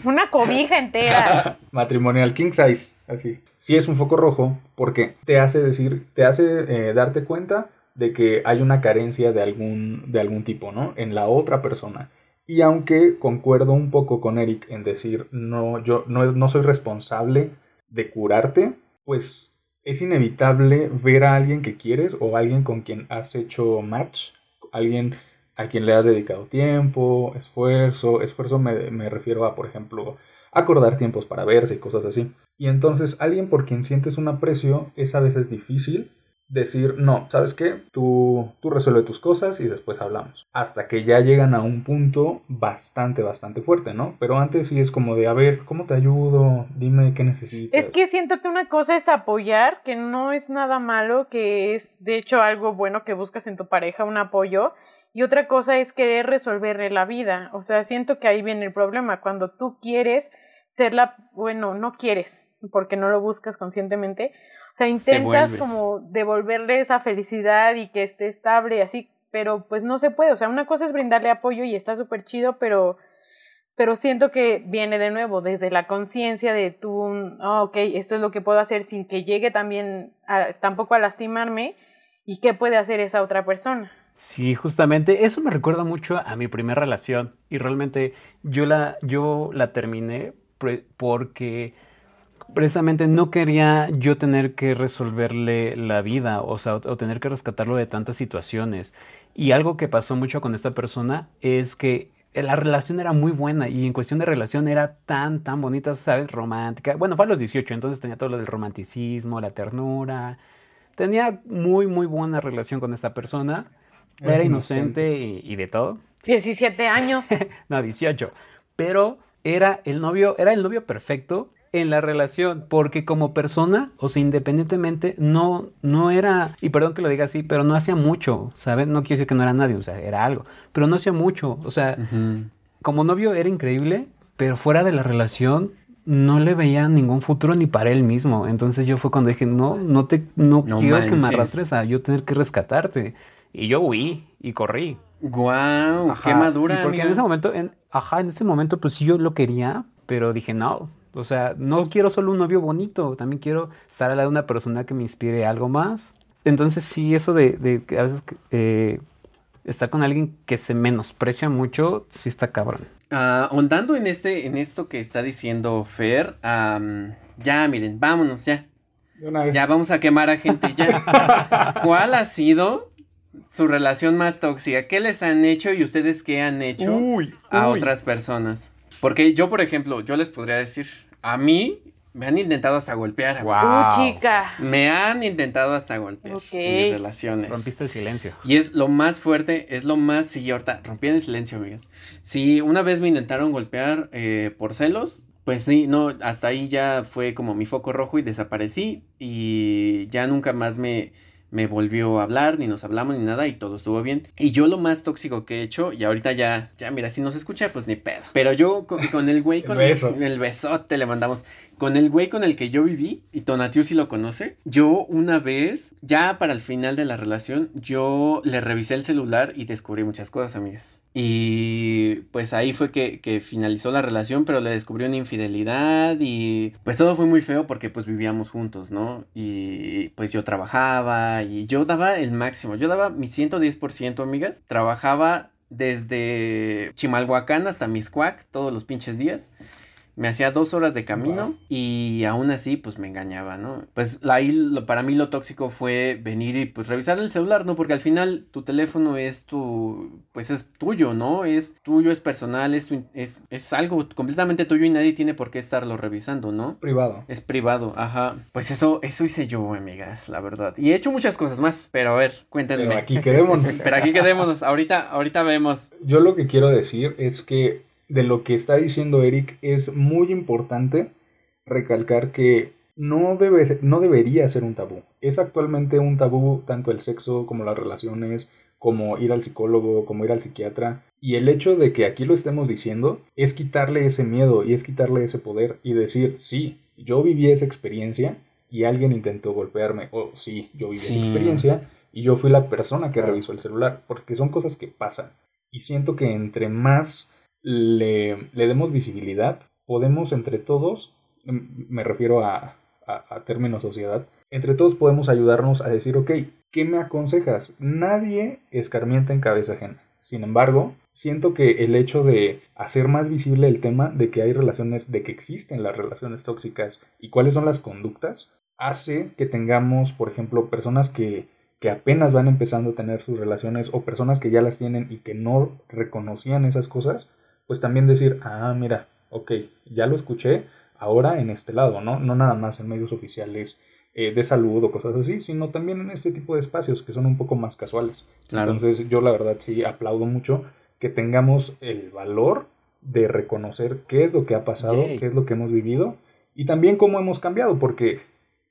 [SPEAKER 1] Una cobija entera.
[SPEAKER 4] Matrimonial king size. Así. Sí es un foco rojo porque te hace decir, te hace eh, darte cuenta de que hay una carencia de algún, de algún tipo, ¿no? En la otra persona. Y aunque concuerdo un poco con Eric en decir, no, yo no, no soy responsable de curarte, pues es inevitable ver a alguien que quieres o alguien con quien has hecho match, alguien a quien le has dedicado tiempo, esfuerzo, esfuerzo me, me refiero a, por ejemplo, acordar tiempos para verse y cosas así. Y entonces alguien por quien sientes un aprecio es a veces difícil decir, no, ¿sabes qué? Tú, tú resuelve tus cosas y después hablamos. Hasta que ya llegan a un punto bastante, bastante fuerte, ¿no? Pero antes sí es como de, a ver, ¿cómo te ayudo? Dime qué necesitas.
[SPEAKER 1] Es que siento que una cosa es apoyar, que no es nada malo, que es de hecho algo bueno que buscas en tu pareja, un apoyo. Y otra cosa es querer resolverle la vida. O sea, siento que ahí viene el problema. Cuando tú quieres ser la, bueno, no quieres, porque no lo buscas conscientemente. O sea, intentas como devolverle esa felicidad y que esté estable y así, pero pues no se puede. O sea, una cosa es brindarle apoyo y está súper chido, pero, pero siento que viene de nuevo desde la conciencia de tú, oh, ok, esto es lo que puedo hacer sin que llegue también tampoco a lastimarme y qué puede hacer esa otra persona.
[SPEAKER 2] Sí, justamente eso me recuerda mucho a mi primera relación y realmente yo la, yo la terminé porque precisamente no quería yo tener que resolverle la vida, o sea, o, tener que rescatarlo de tantas situaciones. Y algo que pasó mucho con esta persona es que la relación era muy buena y en cuestión de relación era tan, tan bonita, ¿sabes? Romántica. Bueno, fue a los 18, entonces tenía todo lo del romanticismo, la ternura. Tenía muy, muy buena relación con esta persona. Era, inocente, y, y, de todo.
[SPEAKER 1] 17 años.
[SPEAKER 2] no, 18. Pero era el novio, era el novio perfecto en la relación, porque como persona, o sea, independientemente, no, no era, y perdón que lo diga así, pero no hacía mucho, ¿sabes? No quiero decir que no era nadie, o sea, era algo, pero no hacía mucho, o sea, como novio era increíble, pero fuera de la relación no le veía ningún futuro ni para él mismo. Entonces yo fue cuando dije, no, no te, no, quiero que me arrastres a yo tener que rescatarte. Y yo huí y corrí.
[SPEAKER 3] Guau, qué madura.
[SPEAKER 2] Porque en ese momento, en, ajá, en ese momento pues sí yo lo quería, pero dije, no, o sea, no quiero solo un novio bonito, también quiero estar al lado de una persona que me inspire algo más. Entonces sí, eso de, de a veces eh, estar con alguien que se menosprecia mucho, sí está cabrón.
[SPEAKER 3] Ah, ondando en este, en esto que está diciendo Fer, ya miren, vámonos ya. Ya vamos a quemar a gente ya. ¿Cuál ha sido su relación más tóxica? ¿Qué les han hecho y ustedes qué han hecho a otras personas? Porque yo, por ejemplo, yo les podría decir, a mí me han intentado hasta golpear.
[SPEAKER 1] Wow. chica.
[SPEAKER 3] Me han intentado hasta golpear en mis relaciones.
[SPEAKER 2] Rompiste el silencio.
[SPEAKER 3] Y es lo más fuerte, es lo más... Sí, ahorita rompí el silencio, amigas. Sí, una vez me intentaron golpear eh, por celos. Pues sí, no, hasta ahí ya fue como mi foco rojo y desaparecí. Y ya nunca más me me volvió a hablar, ni nos hablamos ni nada y todo estuvo bien. Y yo lo más tóxico que he hecho, y ahorita ya, ya mira, si nos escucha, pues ni pedo. Pero yo con, el güey, con el, el, besote le mandamos. Con el güey con el que yo viví, y Tonatiu si lo conoce, yo una vez, ya para el final de la relación, yo le revisé el celular y descubrí muchas cosas, amigas. Y pues ahí fue que, finalizó la relación, pero le descubrió una infidelidad y pues todo fue muy feo porque pues vivíamos juntos, ¿no? Y pues yo trabajaba y yo daba el máximo, yo daba mi 110%, amigas. Trabajaba desde Chimalhuacán hasta Miscuac todos los pinches días me hacía dos horas de camino y aún así pues me engañaba, ¿no? Pues ahí para mí lo tóxico fue venir y pues revisar el celular, ¿no? Porque al final tu teléfono es tu, pues es tuyo, ¿no? Es tuyo, es personal, es, es, es algo completamente tuyo y nadie tiene por qué estarlo revisando, ¿no?
[SPEAKER 4] Es privado.
[SPEAKER 3] Es privado, ajá. Pues eso, eso hice yo, amigas, la verdad. Y he hecho muchas cosas más, pero a ver, cuéntenme.
[SPEAKER 4] Pero aquí quedémonos.
[SPEAKER 3] pero aquí quedémonos, ahorita, ahorita vemos.
[SPEAKER 4] Yo lo que quiero decir es que de lo que está diciendo Eric es muy importante recalcar que no, debe, no debería ser un tabú. Es actualmente un tabú tanto el sexo como las relaciones, como ir al psicólogo, como ir al psiquiatra. Y el hecho de que aquí lo estemos diciendo es quitarle ese miedo y es quitarle ese poder y decir, sí, yo viví esa experiencia y alguien intentó golpearme, o sí, yo viví esa experiencia y yo fui la persona que revisó el celular, porque son cosas que pasan. Y siento que entre más le, le demos visibilidad, podemos entre todos, me refiero a, a, términos sociedad, entre todos podemos ayudarnos a decir, ok, ¿qué me aconsejas? Nadie escarmienta en cabeza ajena. Sin embargo, siento que el hecho de hacer más visible el tema de que hay relaciones, de que existen las relaciones tóxicas y cuáles son las conductas, hace que tengamos, por ejemplo, personas que, que apenas van empezando a tener sus relaciones o personas que ya las tienen y que no reconocían esas cosas, pues también decir, ah, mira, ok, ya lo escuché, ahora en este lado, ¿no? No nada más en medios oficiales eh, de salud o cosas así, sino también en este tipo de espacios que son un poco más casuales. Entonces yo la verdad sí aplaudo mucho que tengamos el valor de reconocer qué es lo que ha pasado, qué es lo que hemos vivido y también cómo hemos cambiado, porque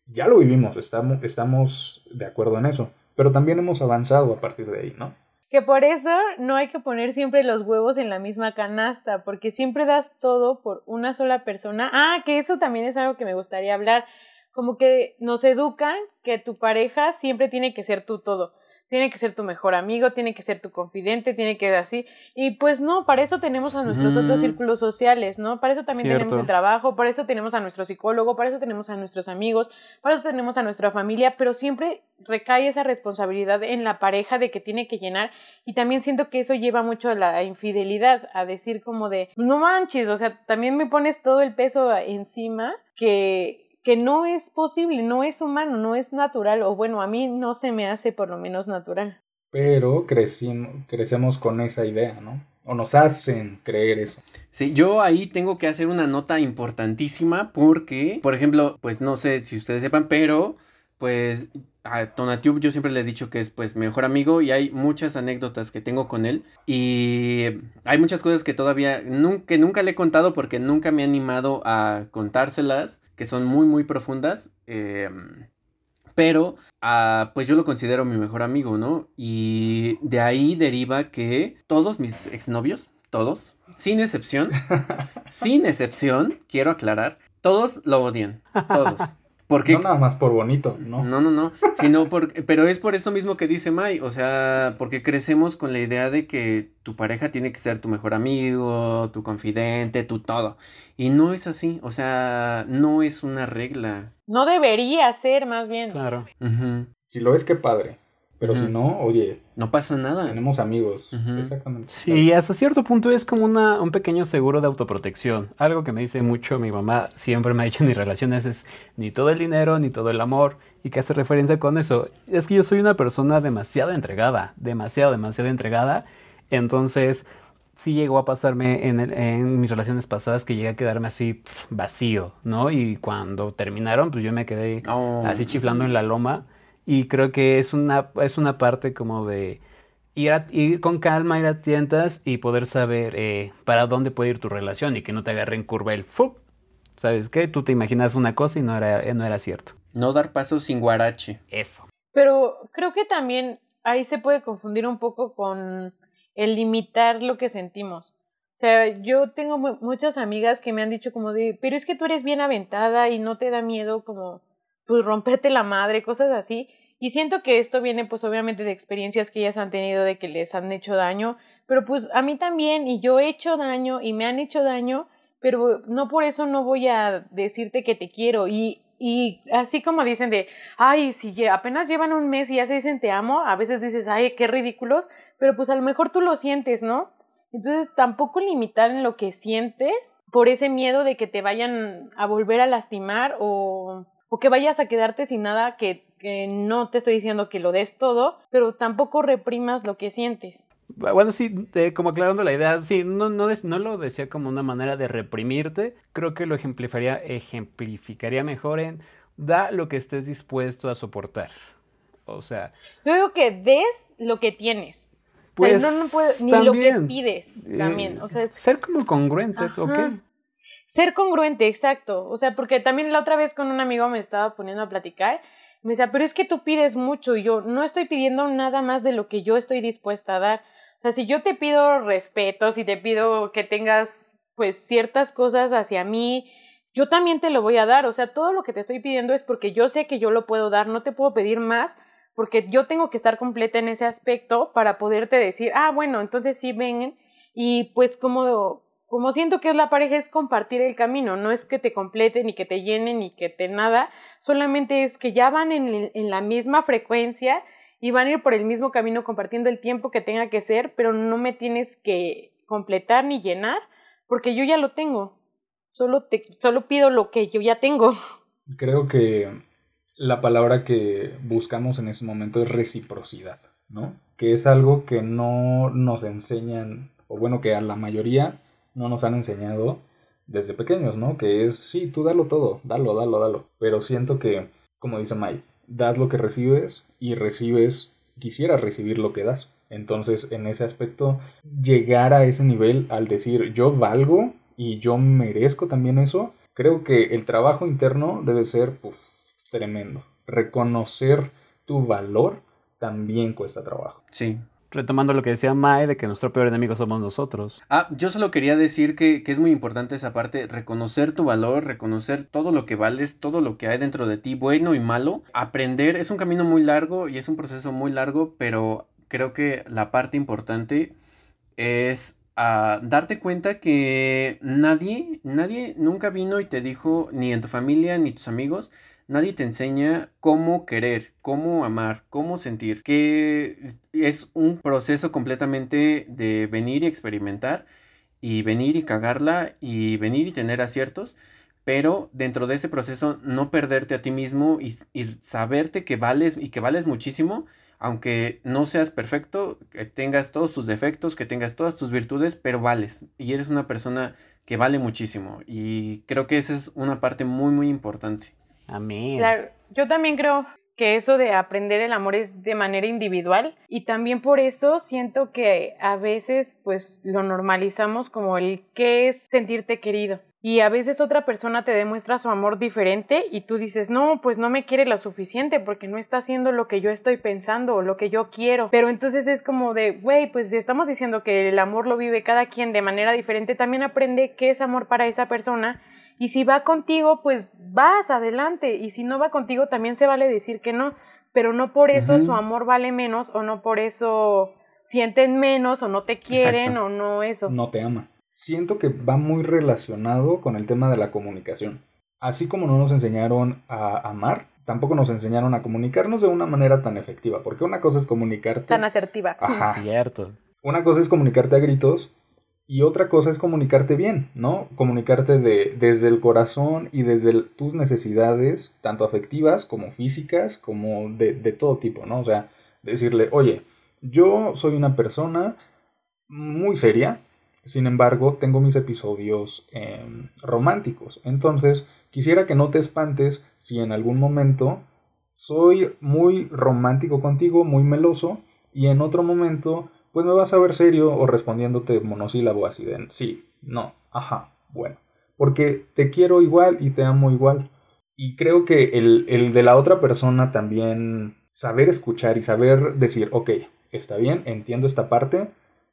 [SPEAKER 4] ya lo vivimos, estamos, estamos de acuerdo en eso, pero también hemos avanzado a partir de ahí, ¿no?
[SPEAKER 1] Que por eso no hay que poner siempre los huevos en la misma canasta, porque siempre das todo por una sola persona. Ah, que eso también es algo que me gustaría hablar. Como que nos educan que tu pareja siempre tiene que ser tu todo tiene que ser tu mejor amigo, tiene que ser tu confidente, tiene que ser así. Y pues no, para eso tenemos a nuestros otros círculos sociales, ¿no? Para eso también tenemos el trabajo, para eso tenemos a nuestro psicólogo, para eso tenemos a nuestros amigos, para eso tenemos a nuestra familia, pero siempre recae esa responsabilidad en la pareja de que tiene que llenar y también siento que eso lleva mucho a la infidelidad, a decir como de, no manches, o sea, también me pones todo el peso encima que que no es posible, no es humano, no es natural, o bueno, a mí no se me hace por lo menos natural.
[SPEAKER 4] Pero crecimos, crecemos con esa idea, ¿no? O nos hacen creer eso.
[SPEAKER 3] Sí, yo ahí tengo que hacer una nota importantísima porque, por ejemplo, pues no sé si ustedes sepan, pero pues a Tonatiuh yo siempre le he dicho que es pues mi mejor amigo y hay muchas anécdotas que tengo con él y hay muchas cosas que todavía nunca, nunca le he contado porque nunca me he animado a contárselas que son muy muy profundas em, pero ah, pues yo lo considero mi mejor amigo, ¿no? Y de ahí deriva que todos mis exnovios, todos, sin excepción, sin excepción, quiero aclarar, todos lo odian, todos.
[SPEAKER 4] Porque, no nada más por bonito, ¿no?
[SPEAKER 3] No, no, no. Sino por, pero es por eso mismo que dice Mai. O sea, porque crecemos con la idea de que tu pareja tiene que ser tu mejor amigo, tu confidente, tu todo. Y no es así. O sea, no es una regla.
[SPEAKER 1] No debería ser, más bien.
[SPEAKER 2] Claro.
[SPEAKER 4] Si lo es, qué padre. Pero si no, oye.
[SPEAKER 3] No pasa nada.
[SPEAKER 4] Tenemos amigos. Exactamente.
[SPEAKER 2] Sí, hasta cierto punto es como una, un pequeño seguro de autoprotección. Algo que me dice mucho mi mamá, siempre me ha dicho en mis relaciones es ni todo el dinero, ni todo el amor. Y que hace referencia con eso. Es que yo soy una persona demasiado entregada. Demasiado, demasiado entregada. Entonces, sí llegó a pasarme en, en mis relaciones pasadas que llegué a quedarme así vacío, ¿no? Y cuando terminaron, pues yo me quedé oh. así chiflando en la loma y creo que es una, es una parte como de ir, ir con calma, ir a tientas y poder saber eh, para dónde puede ir tu relación y que no te agarre en curva el ¡fup! ¿Sabes qué? Tú te imaginas una cosa y no era, no era cierto.
[SPEAKER 3] No dar pasos sin guarache.
[SPEAKER 2] Eso.
[SPEAKER 1] Pero creo que también ahí se puede confundir un poco con el limitar lo que sentimos. O sea, yo tengo muchas amigas que me han dicho como de, pero es que tú eres bien aventada y no te da miedo como pues romperte la madre, cosas así. Y siento que esto viene pues obviamente de experiencias que ellas han tenido de que les han hecho daño, pero pues a mí también y yo he hecho daño y me han hecho daño, pero no por eso no voy a decirte que te quiero y y así como dicen de, ay, si apenas llevan un mes y ya se dicen te amo, a veces dices, ay, qué ridículos, pero pues a lo mejor tú lo sientes, ¿no? Entonces tampoco limitar en lo que sientes por ese miedo de que te vayan a volver a lastimar o, o que vayas a quedarte sin nada, que, que no te estoy diciendo que lo des todo, pero tampoco reprimas lo que sientes.
[SPEAKER 2] Bueno, sí, como aclarando la idea, sí, no, no, no, lo decía como una manera de reprimirte, creo que lo ejemplificaría, ejemplificaría mejor en da lo que estés dispuesto a soportar. O sea...
[SPEAKER 1] Yo digo que des lo que tienes. Pues, no, no ni lo que pides también. O sea,
[SPEAKER 2] ser como congruente, ¿ok?
[SPEAKER 1] Ser congruente, exacto. O sea, porque también la otra vez con un amigo me estaba poniendo a platicar. Me decía, pero es que tú pides mucho y yo no estoy pidiendo nada más de lo que yo estoy dispuesta a dar. O sea, si yo te pido respeto, si te pido que tengas pues ciertas cosas hacia mí, yo también te lo voy a dar. O sea, todo lo que te estoy pidiendo es porque yo sé que yo lo puedo dar, no te puedo pedir más porque yo tengo que estar completa en ese aspecto para poderte decir, ah, bueno, entonces sí ven y pues como, como siento que es la pareja es compartir el camino, no es que te completen ni que te llenen ni que te nada, solamente es que ya van en, en la misma frecuencia y van a ir por el mismo camino compartiendo el tiempo que tenga que ser, pero no me tienes que completar ni llenar porque yo ya lo tengo. Solo te solo pido lo que yo ya tengo.
[SPEAKER 4] Creo que la palabra que buscamos en ese momento es reciprocidad, ¿no? Que es algo que no nos enseñan, o bueno, que a la mayoría no nos han enseñado desde pequeños, ¿no? Que es, sí, tú dalo todo, dalo, dalo, dalo. Pero siento que, como dice May, das lo que recibes y recibes, quisieras recibir lo que das. Entonces, en ese aspecto, llegar a ese nivel al decir yo valgo y yo merezco también eso, creo que el trabajo interno debe ser tremendo. Reconocer tu valor también cuesta trabajo.
[SPEAKER 3] Sí.
[SPEAKER 2] Retomando lo que decía Mae de que nuestro peor enemigo somos nosotros.
[SPEAKER 3] Ah, yo solo quería decir que, que, es muy importante esa parte, reconocer tu valor, reconocer todo lo que vales, todo lo que hay dentro de ti, bueno y malo. Aprender es un camino muy largo y es un proceso muy largo, pero creo que la parte importante es a darte cuenta que nadie, nadie nunca vino y te dijo, ni en tu familia, ni tus amigos, nadie te enseña cómo querer, cómo amar, cómo sentir, que es un proceso completamente de venir y experimentar y venir y cagarla y venir y tener aciertos, pero dentro de ese proceso no perderte a ti mismo y, saberte que vales y que vales muchísimo aunque no seas perfecto, que tengas todos tus defectos, que tengas todas tus virtudes, pero vales y eres una persona que vale muchísimo y creo que esa es una parte muy muy importante.
[SPEAKER 2] Amén.
[SPEAKER 1] Claro, yo también creo que eso de aprender el amor es de manera individual y también por eso siento que a veces pues lo normalizamos como el qué es sentirte querido y a veces otra persona te demuestra su amor diferente y tú dices, no, pues no me quiere lo suficiente porque no está haciendo lo que yo estoy pensando o lo que yo quiero. Pero entonces es como de, güey, pues estamos diciendo que el amor lo vive cada quien de manera diferente, también aprende qué es amor para esa persona. Y si va contigo, pues vas adelante. Y si no va contigo, también se vale decir que no. Pero no por eso su amor vale menos o no por eso sienten menos o no te quieren o no eso.
[SPEAKER 4] No te ama siento que va muy relacionado con el tema de la comunicación. Así como no nos enseñaron a amar, tampoco nos enseñaron a comunicarnos de una manera tan efectiva, porque una cosa es comunicarte...
[SPEAKER 1] Tan asertiva.
[SPEAKER 2] Ajá. Cierto.
[SPEAKER 4] Una cosa es comunicarte a gritos y otra cosa es comunicarte bien, ¿no? Comunicarte de, desde el corazón y desde tus necesidades, tanto afectivas como físicas, como de, de todo tipo, ¿no? O sea, decirle, oye, yo soy una persona muy seria, sin embargo, tengo mis episodios em, románticos. Entonces, quisiera que no te espantes si en algún momento soy muy romántico contigo, muy meloso, y en otro momento, pues me vas a ver serio o respondiéndote monosílabo así de sí, no, ajá, bueno. Porque te quiero igual y te amo igual. Y creo que el, el de la otra persona también saber escuchar y saber decir, ok, está bien, entiendo esta parte,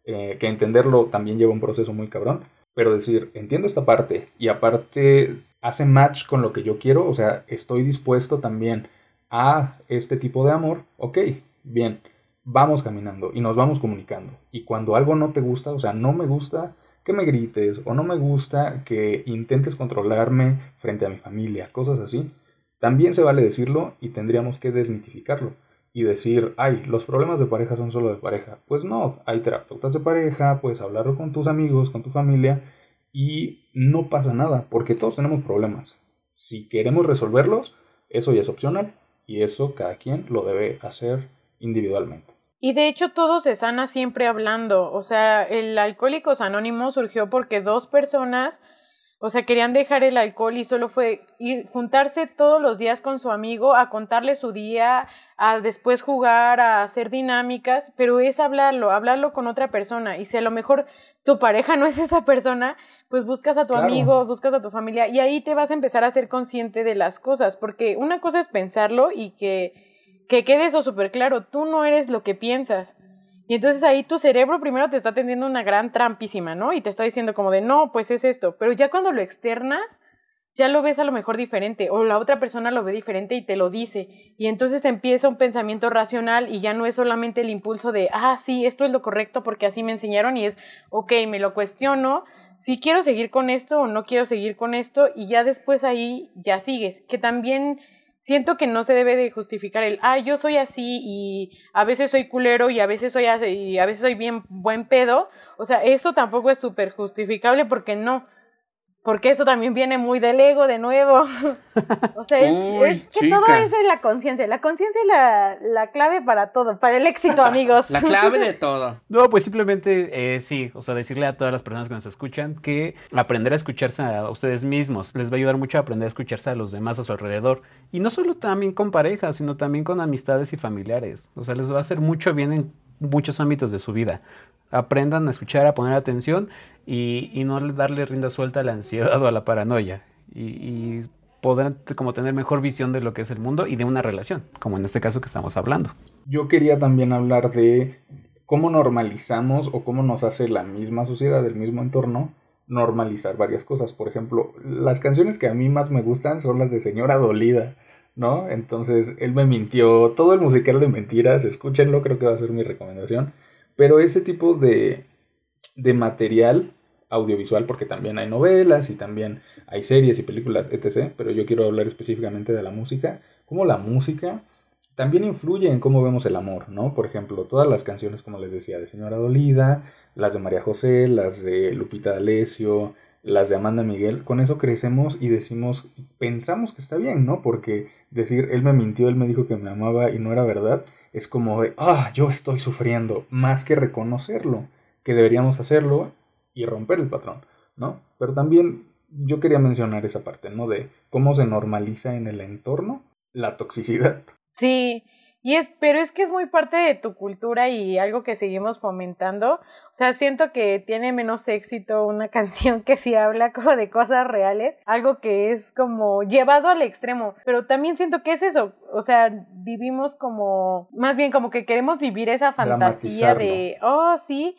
[SPEAKER 4] eh, que entenderlo también lleva un proceso muy cabrón, pero decir, entiendo esta parte y aparte hace match con lo que yo quiero, o sea, estoy dispuesto también a este tipo de amor, ok, bien, vamos caminando y nos vamos comunicando. Y cuando algo no te gusta, o sea, no me gusta que me grites o no me gusta que intentes controlarme frente a mi familia, cosas así, también se vale decirlo y tendríamos que desmitificarlo y decir, ay, los problemas de pareja son solo de pareja. Pues no, hay terapeutas de pareja, puedes hablarlo con tus amigos, con tu familia y no pasa nada, porque todos tenemos problemas. Si queremos resolverlos, eso ya es opcional y eso cada quien lo debe hacer individualmente.
[SPEAKER 1] Y de hecho todo se sana siempre hablando, o sea, el Alcohólicos Anónimos surgió porque dos personas o sea, querían dejar el alcohol y solo fue ir juntarse todos los días con su amigo a contarle su día, a después jugar, a hacer dinámicas, pero es hablarlo, hablarlo con otra persona. Y si a lo mejor tu pareja no es esa persona, pues buscas a tu amigo, buscas a tu familia y ahí te vas a empezar a ser consciente de las cosas, porque una cosa es pensarlo y que, que quede eso súper claro, tú no eres lo que piensas. Y entonces ahí tu cerebro primero te está tendiendo una gran trampísima, ¿no? Y te está diciendo como de, no, pues es esto. Pero ya cuando lo externas, ya lo ves a lo mejor diferente o la otra persona lo ve diferente y te lo dice. Y entonces empieza un pensamiento racional y ya no es solamente el impulso de, ah, sí, esto es lo correcto porque así me enseñaron y es, ok, me lo cuestiono, si quiero seguir con esto o no quiero seguir con esto y ya después ahí ya sigues. Que también siento que no se debe de justificar el, ah, yo soy así y a veces soy culero y a veces soy y a veces soy bien buen pedo. O sea, eso tampoco es súper justificable porque no. Porque eso también viene muy del ego de nuevo. o sea, es, que todo eso es la conciencia. La conciencia es la, la, clave para todo, para el éxito, amigos.
[SPEAKER 3] la clave de todo.
[SPEAKER 2] No, pues simplemente eh, sí, o sea, decirle a todas las personas que nos escuchan que aprender a escucharse a ustedes mismos les va a ayudar mucho a aprender a escucharse a los demás a su alrededor. Y no solo también con parejas, sino también con amistades y familiares. O sea, les va a hacer mucho bien en muchos ámbitos de su vida aprendan a escuchar, a poner atención y, y no darle rienda suelta a la ansiedad o a la paranoia. Y, y podrán como tener mejor visión de lo que es el mundo y de una relación, como en este caso que estamos hablando.
[SPEAKER 4] Yo quería también hablar de cómo normalizamos o cómo nos hace la misma sociedad, el mismo entorno, normalizar varias cosas. Por ejemplo, las canciones que a mí más me gustan son las de Señora Dolida, ¿no? Entonces, él me mintió, todo el musical de mentiras, escúchenlo, creo que va a ser mi recomendación. Pero ese tipo de, de material audiovisual, porque también hay novelas y también hay series y películas, etc. Pero yo quiero hablar específicamente de la música, cómo la música también influye en cómo vemos el amor, ¿no? Por ejemplo, todas las canciones, como les decía, de Señora Dolida, las de María José, las de Lupita D'Alessio, las de Amanda Miguel, con eso crecemos y decimos, pensamos que está bien, ¿no? Porque decir, él me mintió, él me dijo que me amaba y no era verdad, es como de, ah, yo estoy sufriendo, más que reconocerlo, que deberíamos hacerlo y romper el patrón, ¿no? Pero también yo quería mencionar esa parte, ¿no? De cómo se normaliza en el entorno la toxicidad.
[SPEAKER 1] Sí, y es, pero es que es muy parte de tu cultura y algo que seguimos fomentando. O sea, siento que tiene menos éxito una canción que si habla como de cosas reales, algo que es como llevado al extremo. Pero también siento que es eso. O sea, vivimos como, más bien como que queremos vivir esa fantasía de, oh, sí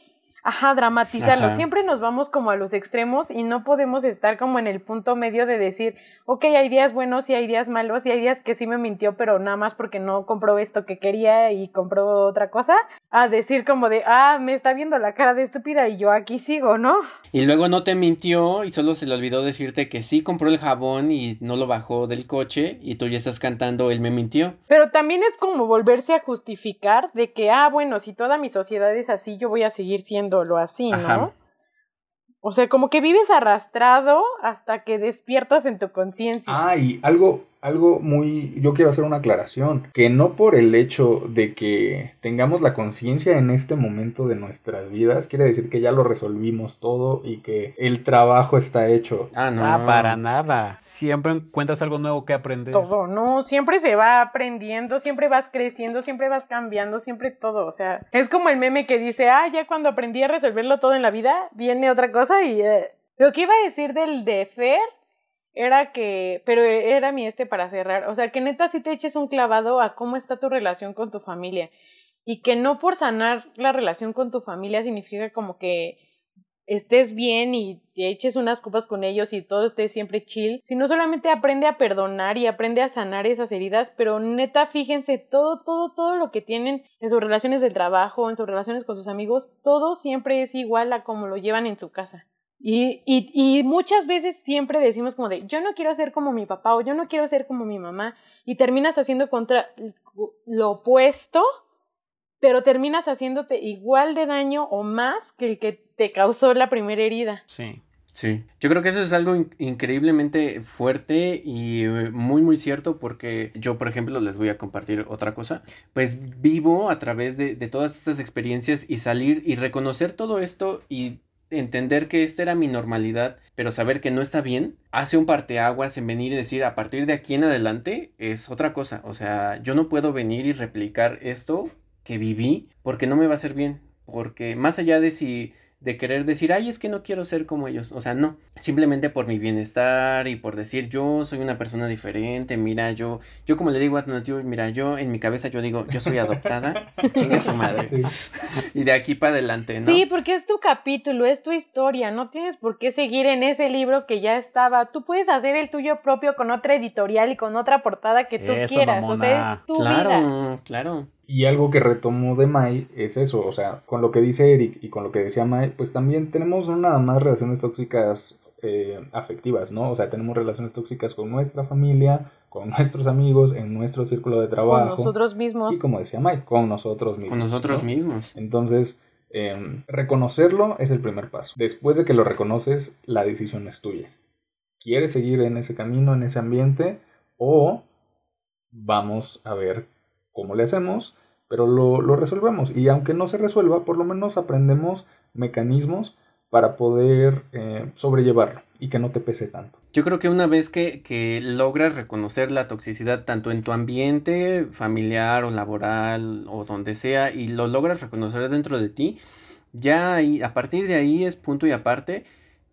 [SPEAKER 1] Ajá, dramatizarlo. Siempre nos vamos como a los extremos y no podemos estar como en el punto medio de decir, ok, hay días buenos y hay días malos y hay días que sí me mintió, pero nada más porque no compró esto que quería y compró otra cosa. A decir como de, ah, me está viendo la cara de estúpida y yo aquí sigo, ¿no?
[SPEAKER 3] Y luego no te mintió y solo se le olvidó decirte que sí compró el jabón y no lo bajó del coche y tú ya estás cantando, él me mintió.
[SPEAKER 1] Pero también es como volverse a justificar de que, ah, bueno, si toda mi sociedad es así, yo voy a seguir siendo lo así, ¿no? O sea, como que vives arrastrado hasta que despiertas en tu conciencia.
[SPEAKER 4] Ah, y algo, algo muy, yo quiero hacer una aclaración, que no por el hecho de que tengamos la conciencia en este momento de nuestras vidas, quiere decir que ya lo resolvimos todo y que el trabajo está hecho.
[SPEAKER 2] Ah, no. Ah, para nada. Siempre encuentras algo nuevo que aprender.
[SPEAKER 1] Todo, no, siempre se va aprendiendo, siempre vas creciendo, siempre vas cambiando, siempre todo. O sea, es como el meme que dice, ah, ya cuando aprendí a resolverlo todo en la vida, viene otra cosa y... Eh, lo que iba a decir del de Fer era que, pero era mi este para cerrar, o sea, que neta si te eches un clavado a cómo está tu relación con tu familia. Y que no por sanar la relación con tu familia significa como que estés bien y te eches unas copas con ellos y todo esté siempre chill, sino solamente aprende a perdonar y aprende a sanar esas heridas, pero neta fíjense todo, todo, todo lo que tienen en sus relaciones del trabajo, en sus relaciones con sus amigos, todo siempre es igual a como lo llevan en su casa. Y, y, y, muchas veces siempre decimos como de, yo no quiero ser como mi papá o yo no quiero ser como mi mamá y terminas haciendo contra lo opuesto, pero terminas haciéndote igual de daño o más que el que te causó la primera herida.
[SPEAKER 2] Sí.
[SPEAKER 3] Sí, yo creo que eso es algo increíblemente fuerte y eh, muy muy cierto porque yo por ejemplo les voy a compartir otra cosa, pues vivo a través de, de todas estas experiencias y salir y reconocer todo esto y entender que esta era mi normalidad, pero saber que no está bien, hace un parteaguas en venir y decir a partir de aquí en adelante es otra cosa. O sea, yo no puedo venir y replicar esto que viví porque no me va a hacer bien. Porque más allá de si de querer decir, ay, es que no quiero ser como ellos. O sea, no. Simplemente por mi bienestar y por decir, yo soy una persona diferente. Mira, yo, yo como le digo a tu mira, yo en mi cabeza yo digo, yo soy adoptada. chingue su madre. Y de aquí para adelante, ¿no?
[SPEAKER 1] Sí, porque es tu capítulo, es tu historia. No tienes por qué seguir en ese libro que ya estaba. Tú puedes hacer el tuyo propio con otra editorial y con otra portada que tú quieras. O sea, es tu
[SPEAKER 3] claro,
[SPEAKER 1] vida.
[SPEAKER 3] Claro, claro.
[SPEAKER 4] Y algo que retomó de Mai es eso, o sea, con lo que dice Eric y con lo que decía Mai, pues también tenemos no nada más relaciones tóxicas eh, afectivas, ¿no? O sea, tenemos relaciones tóxicas con nuestra familia, con nuestros amigos, en nuestro círculo de trabajo.
[SPEAKER 1] Con nosotros mismos.
[SPEAKER 4] Y como decía Mai, con nosotros mismos.
[SPEAKER 3] Con nosotros mismos.
[SPEAKER 4] Entonces, em, reconocerlo es el primer paso. Después de que lo reconoces, la decisión es tuya. ¿Quieres seguir en ese camino, en ese ambiente? O vamos a ver cómo le hacemos, pero lo, resolvemos. Y aunque no se resuelva, por lo menos aprendemos mecanismos para poder eh, sobrellevarlo y que no te pese tanto.
[SPEAKER 3] Yo creo que una vez que, que, logras reconocer la toxicidad tanto en tu ambiente familiar o laboral o donde sea y lo logras reconocer dentro de ti, ya ahí, a partir de ahí es punto y aparte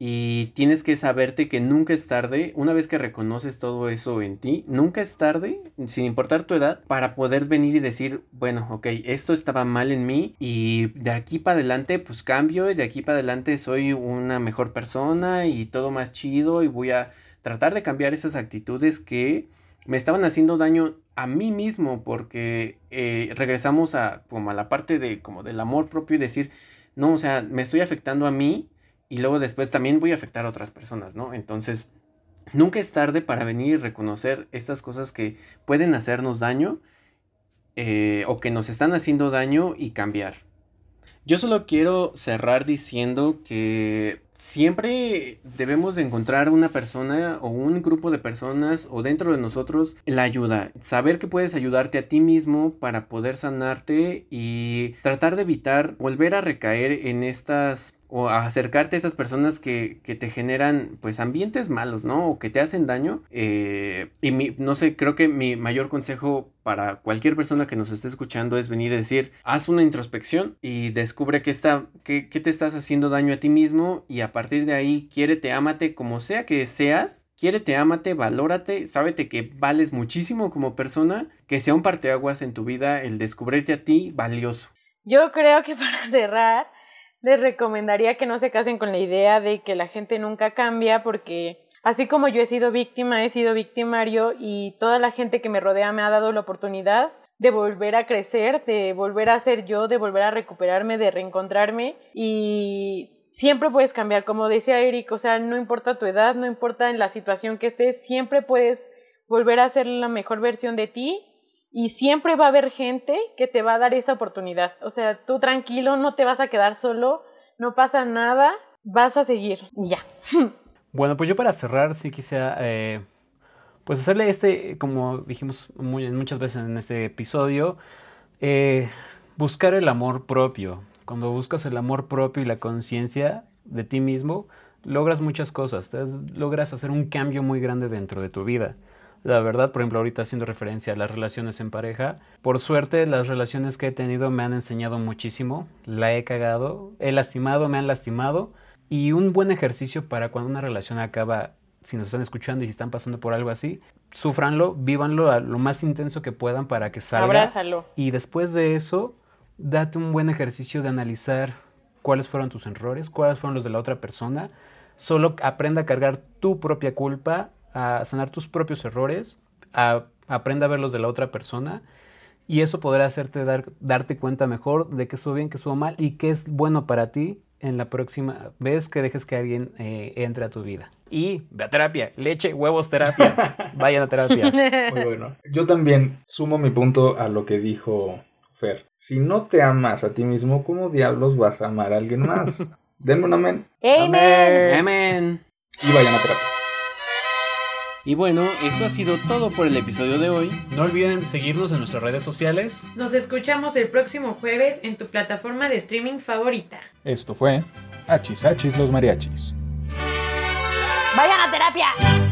[SPEAKER 3] y tienes que saberte que nunca es tarde, una vez que reconoces todo eso en ti, nunca es tarde, sin importar tu edad, para poder venir y decir, bueno, ok, esto estaba mal en mí y de aquí para adelante pues cambio y de aquí para adelante soy una mejor persona y todo más chido y voy a tratar de cambiar esas actitudes que me estaban haciendo daño a mí mismo porque eh, regresamos a como a la parte de como del amor propio y decir, no, o sea, me estoy afectando a mí y luego después también voy a afectar a otras personas, ¿no? Entonces, nunca es tarde para venir y reconocer estas cosas que pueden hacernos daño eh, o que nos están haciendo daño y cambiar. Yo solo quiero cerrar diciendo que siempre debemos de encontrar una persona o un grupo de personas o dentro de nosotros la ayuda. Saber que puedes ayudarte a ti mismo para poder sanarte y tratar de evitar volver a recaer en estas o acercarte a esas personas que, que, te generan pues ambientes malos, ¿no? O que te hacen daño. Eh, y mi, no sé, creo que mi mayor consejo para cualquier persona que nos esté escuchando es venir a decir, haz una introspección y descubre qué, está, qué, qué te estás haciendo daño a ti mismo y a partir de ahí, quiérete, ámate como sea que seas. Quiérete, ámate, valórate, sábete que vales muchísimo como persona, que sea un parteaguas en tu vida el descubrirte a ti valioso.
[SPEAKER 1] Yo creo que para cerrar, les recomendaría que no se casen con la idea de que la gente nunca cambia porque así como yo he sido víctima, he sido victimario y toda la gente que me rodea me ha dado la oportunidad de volver a crecer, de volver a ser yo, de volver a recuperarme, de reencontrarme y siempre puedes cambiar, como decía Eric, o sea, no importa tu edad, no importa en la situación que estés, siempre puedes volver a ser la mejor versión de ti y siempre va a haber gente que te va a dar esa oportunidad. O sea, tú tranquilo, no te vas a quedar solo, no pasa nada, vas a seguir. Ya.
[SPEAKER 2] Bueno, pues yo para cerrar sí quisiera eh, pues hacerle este, como dijimos muchas veces en este episodio, eh, buscar el amor propio. Cuando buscas el amor propio y la conciencia de ti mismo, logras muchas cosas, logras hacer un cambio muy grande dentro de tu vida. La verdad, por ejemplo, ahorita haciendo referencia a las relaciones en pareja, por suerte las relaciones que he tenido me han enseñado muchísimo, la he cagado, he lastimado, me han lastimado y un buen ejercicio para cuando una relación acaba, si nos están escuchando y si están pasando por algo así, sufranlo, vívanlo lo más intenso que puedan para que salga.
[SPEAKER 1] Abrázalo.
[SPEAKER 2] Y después de eso, date un buen ejercicio de analizar cuáles fueron tus errores, cuáles fueron los de la otra persona. Solo aprenda a cargar tu propia culpa a sanar tus propios errores, a, aprenda a ver los de la otra persona y eso podrá hacerte dar, darte cuenta mejor de qué estuvo bien, qué estuvo mal y qué es bueno para ti en la próxima vez que dejes que alguien eh, entre a tu vida. Y ve a terapia, leche, huevos, terapia. Vayan a terapia.
[SPEAKER 4] Muy bueno. Yo también sumo mi punto a lo que dijo Fer. Si no te amas a ti mismo, ¿cómo diablos vas a amar a alguien más? Denme un amén.
[SPEAKER 1] Amén.
[SPEAKER 3] Amén.
[SPEAKER 4] Y vayan a terapia.
[SPEAKER 3] Y bueno, esto ha sido todo por el episodio de hoy.
[SPEAKER 2] No olviden seguirnos en nuestras redes sociales.
[SPEAKER 1] Nos escuchamos el próximo jueves en tu plataforma de streaming favorita.
[SPEAKER 4] Esto fue Hachis Hachis los Mariachis.
[SPEAKER 1] ¡Vayan a terapia!